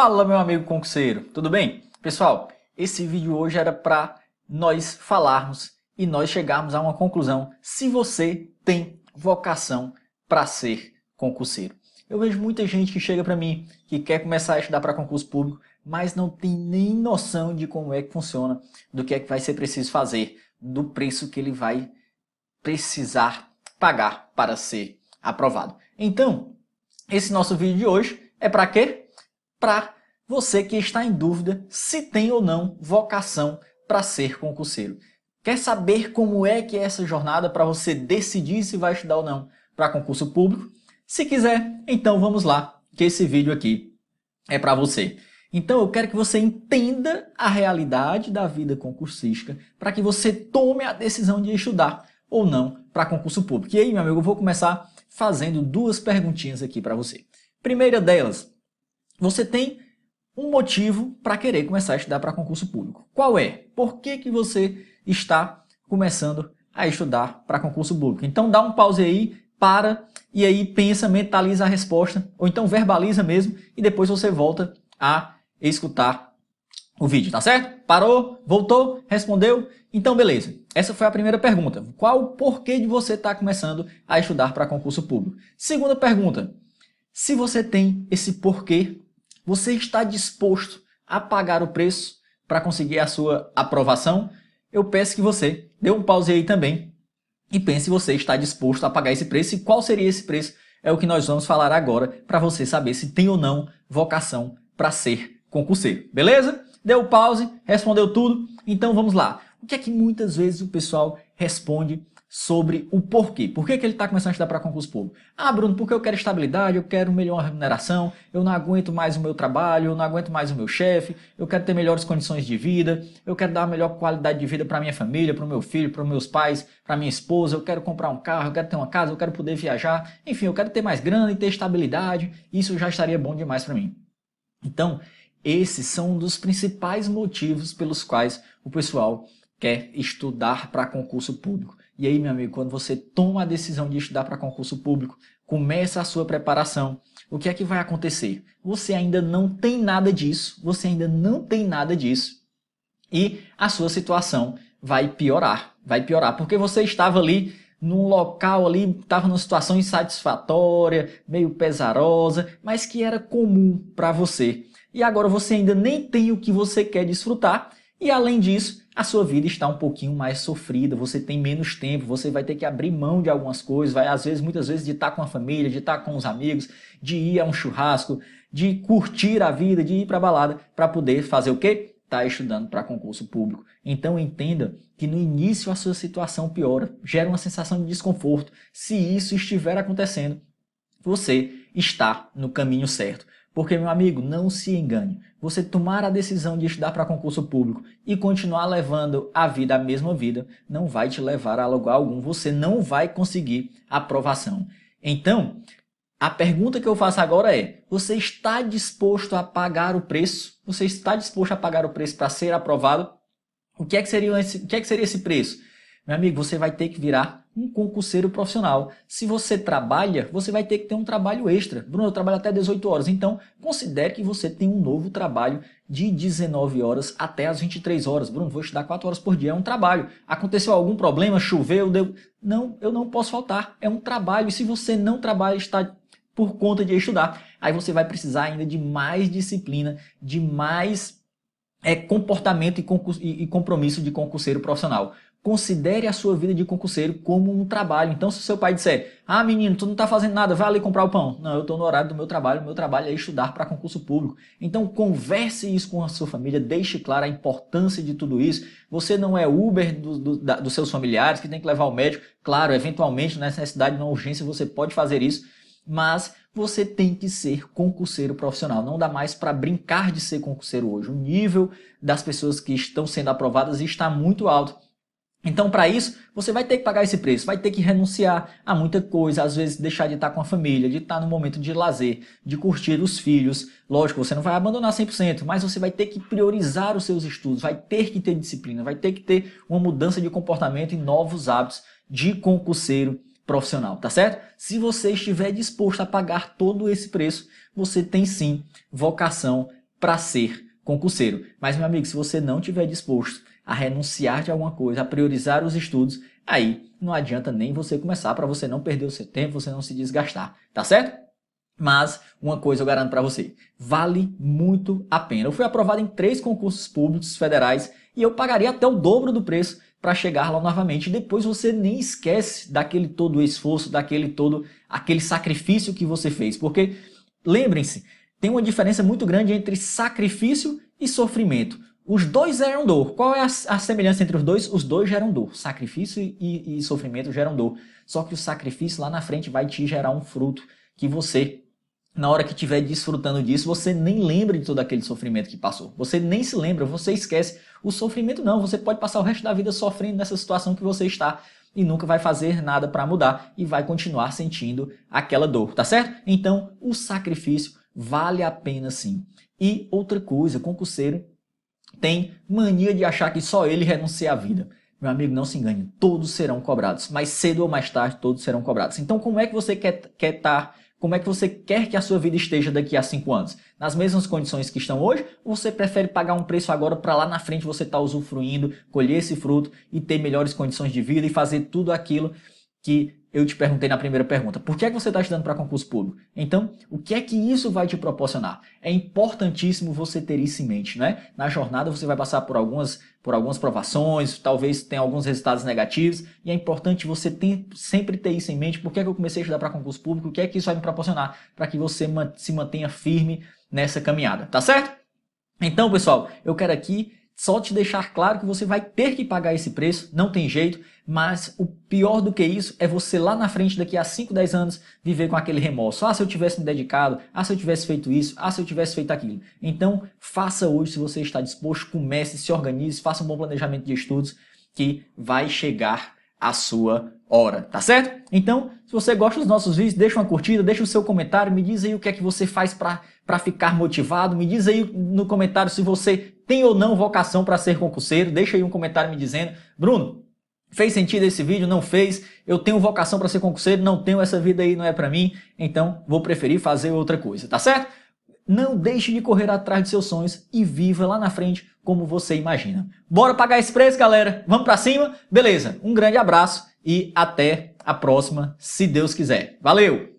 Fala meu amigo concurseiro, tudo bem? Pessoal, esse vídeo hoje era para nós falarmos e nós chegarmos a uma conclusão se você tem vocação para ser concurseiro. Eu vejo muita gente que chega para mim que quer começar a estudar para concurso público, mas não tem nem noção de como é que funciona, do que é que vai ser preciso fazer, do preço que ele vai precisar pagar para ser aprovado. Então, esse nosso vídeo de hoje é para quê? Para você que está em dúvida se tem ou não vocação para ser concurseiro. Quer saber como é que é essa jornada para você decidir se vai estudar ou não para concurso público? Se quiser, então vamos lá, que esse vídeo aqui é para você. Então eu quero que você entenda a realidade da vida concursística para que você tome a decisão de estudar ou não para concurso público. E aí, meu amigo, eu vou começar fazendo duas perguntinhas aqui para você. Primeira delas, você tem um motivo para querer começar a estudar para concurso público. Qual é? Por que, que você está começando a estudar para concurso público? Então dá um pause aí, para e aí pensa, mentaliza a resposta, ou então verbaliza mesmo e depois você volta a escutar o vídeo, tá certo? Parou? Voltou? Respondeu? Então beleza. Essa foi a primeira pergunta. Qual o porquê de você estar tá começando a estudar para concurso público? Segunda pergunta. Se você tem esse porquê, você está disposto a pagar o preço para conseguir a sua aprovação? Eu peço que você dê um pause aí também e pense se você está disposto a pagar esse preço e qual seria esse preço. É o que nós vamos falar agora para você saber se tem ou não vocação para ser concurseiro. Beleza? Deu pause, respondeu tudo? Então vamos lá. O que é que muitas vezes o pessoal responde sobre o porquê. Por que, que ele está começando a estudar para concurso público? Ah, Bruno, porque eu quero estabilidade, eu quero melhor remuneração, eu não aguento mais o meu trabalho, eu não aguento mais o meu chefe, eu quero ter melhores condições de vida, eu quero dar uma melhor qualidade de vida para minha família, para o meu filho, para os meus pais, para minha esposa, eu quero comprar um carro, eu quero ter uma casa, eu quero poder viajar, enfim, eu quero ter mais grana e ter estabilidade, isso já estaria bom demais para mim. Então, esses são um dos principais motivos pelos quais o pessoal quer estudar para concurso público. E aí, meu amigo, quando você toma a decisão de estudar para concurso público, começa a sua preparação, o que é que vai acontecer? Você ainda não tem nada disso, você ainda não tem nada disso, e a sua situação vai piorar, vai piorar, porque você estava ali num local ali, estava numa situação insatisfatória, meio pesarosa, mas que era comum para você. E agora você ainda nem tem o que você quer desfrutar, e além disso, a sua vida está um pouquinho mais sofrida, você tem menos tempo, você vai ter que abrir mão de algumas coisas, vai às vezes, muitas vezes, de estar com a família, de estar com os amigos, de ir a um churrasco, de curtir a vida, de ir para a balada, para poder fazer o quê? Estar tá estudando para concurso público. Então entenda que no início a sua situação piora, gera uma sensação de desconforto. Se isso estiver acontecendo, você está no caminho certo. Porque, meu amigo, não se engane. Você tomar a decisão de estudar para concurso público e continuar levando a vida a mesma vida não vai te levar a lugar algum. Você não vai conseguir aprovação. Então, a pergunta que eu faço agora é: você está disposto a pagar o preço? Você está disposto a pagar o preço para ser aprovado? O que é que seria esse, o que é que seria esse preço? Meu amigo, você vai ter que virar um concurseiro profissional. Se você trabalha, você vai ter que ter um trabalho extra. Bruno, eu trabalho até 18 horas. Então, considere que você tem um novo trabalho de 19 horas até as 23 horas. Bruno, vou estudar 4 horas por dia. É um trabalho. Aconteceu algum problema? Choveu? Deu... Não, eu não posso faltar. É um trabalho. E se você não trabalha, está por conta de estudar, aí você vai precisar ainda de mais disciplina, de mais é, comportamento e, e compromisso de concurseiro profissional considere a sua vida de concurseiro como um trabalho. Então, se o seu pai disser, ah, menino, tu não está fazendo nada, vai ali comprar o pão. Não, eu estou no horário do meu trabalho, meu trabalho é estudar para concurso público. Então, converse isso com a sua família, deixe clara a importância de tudo isso. Você não é Uber do, do, da, dos seus familiares que tem que levar ao médico. Claro, eventualmente, nessa necessidade, na urgência, você pode fazer isso, mas você tem que ser concurseiro profissional. Não dá mais para brincar de ser concurseiro hoje. O nível das pessoas que estão sendo aprovadas está muito alto. Então, para isso, você vai ter que pagar esse preço, vai ter que renunciar a muita coisa, às vezes deixar de estar com a família, de estar no momento de lazer, de curtir os filhos. Lógico, você não vai abandonar 100%, mas você vai ter que priorizar os seus estudos, vai ter que ter disciplina, vai ter que ter uma mudança de comportamento e novos hábitos de concurseiro profissional, tá certo? Se você estiver disposto a pagar todo esse preço, você tem sim vocação para ser concurseiro. Mas, meu amigo, se você não estiver disposto a renunciar de alguma coisa, a priorizar os estudos, aí não adianta nem você começar para você não perder o seu tempo, você não se desgastar, tá certo? Mas uma coisa eu garanto para você, vale muito a pena. Eu fui aprovado em três concursos públicos federais e eu pagaria até o dobro do preço para chegar lá novamente. Depois você nem esquece daquele todo o esforço, daquele todo aquele sacrifício que você fez, porque lembrem-se, tem uma diferença muito grande entre sacrifício e sofrimento. Os dois geram dor. Qual é a, a, semelhança entre os dois? Os dois geram dor. Sacrifício e, e sofrimento geram dor. Só que o sacrifício lá na frente vai te gerar um fruto que você na hora que estiver desfrutando disso, você nem lembra de todo aquele sofrimento que passou. Você nem se lembra, você esquece. O sofrimento não, você pode passar o resto da vida sofrendo nessa situação que você está e nunca vai fazer nada para mudar e vai continuar sentindo aquela dor, tá certo? Então, o sacrifício vale a pena sim. E outra coisa, concurseiro tem mania de achar que só ele renuncia à vida. Meu amigo, não se engane, todos serão cobrados. Mais cedo ou mais tarde, todos serão cobrados. Então, como é que você quer estar quer tá como é que você quer que a sua vida esteja daqui a 5 anos? Nas mesmas condições que estão hoje? Ou você prefere pagar um preço agora para lá na frente você estar tá usufruindo, colher esse fruto e ter melhores condições de vida e fazer tudo aquilo que eu te perguntei na primeira pergunta, por que é que você está estudando para concurso público? Então, o que é que isso vai te proporcionar? É importantíssimo você ter isso em mente, né? Na jornada você vai passar por algumas, por algumas provações, talvez tenha alguns resultados negativos, e é importante você ter, sempre ter isso em mente, por que é que eu comecei a estudar para concurso público, o que é que isso vai me proporcionar para que você se mantenha firme nessa caminhada, tá certo? Então, pessoal, eu quero aqui só te deixar claro que você vai ter que pagar esse preço, não tem jeito, mas o pior do que isso é você lá na frente, daqui a 5, 10 anos, viver com aquele remorso. Ah, se eu tivesse me dedicado, ah, se eu tivesse feito isso, ah, se eu tivesse feito aquilo. Então, faça hoje se você está disposto, comece, se organize, faça um bom planejamento de estudos que vai chegar a sua hora, tá certo? Então, se você gosta dos nossos vídeos, deixa uma curtida, deixa o seu comentário, me diz aí o que é que você faz para ficar motivado, me diz aí no comentário se você tem ou não vocação para ser concurseiro, deixa aí um comentário me dizendo, Bruno, fez sentido esse vídeo? Não fez? Eu tenho vocação para ser concurseiro, não tenho essa vida aí, não é para mim, então vou preferir fazer outra coisa, tá certo? Não deixe de correr atrás de seus sonhos e viva lá na frente como você imagina. Bora pagar esse preço, galera? Vamos para cima? Beleza, um grande abraço e até a próxima, se Deus quiser. Valeu!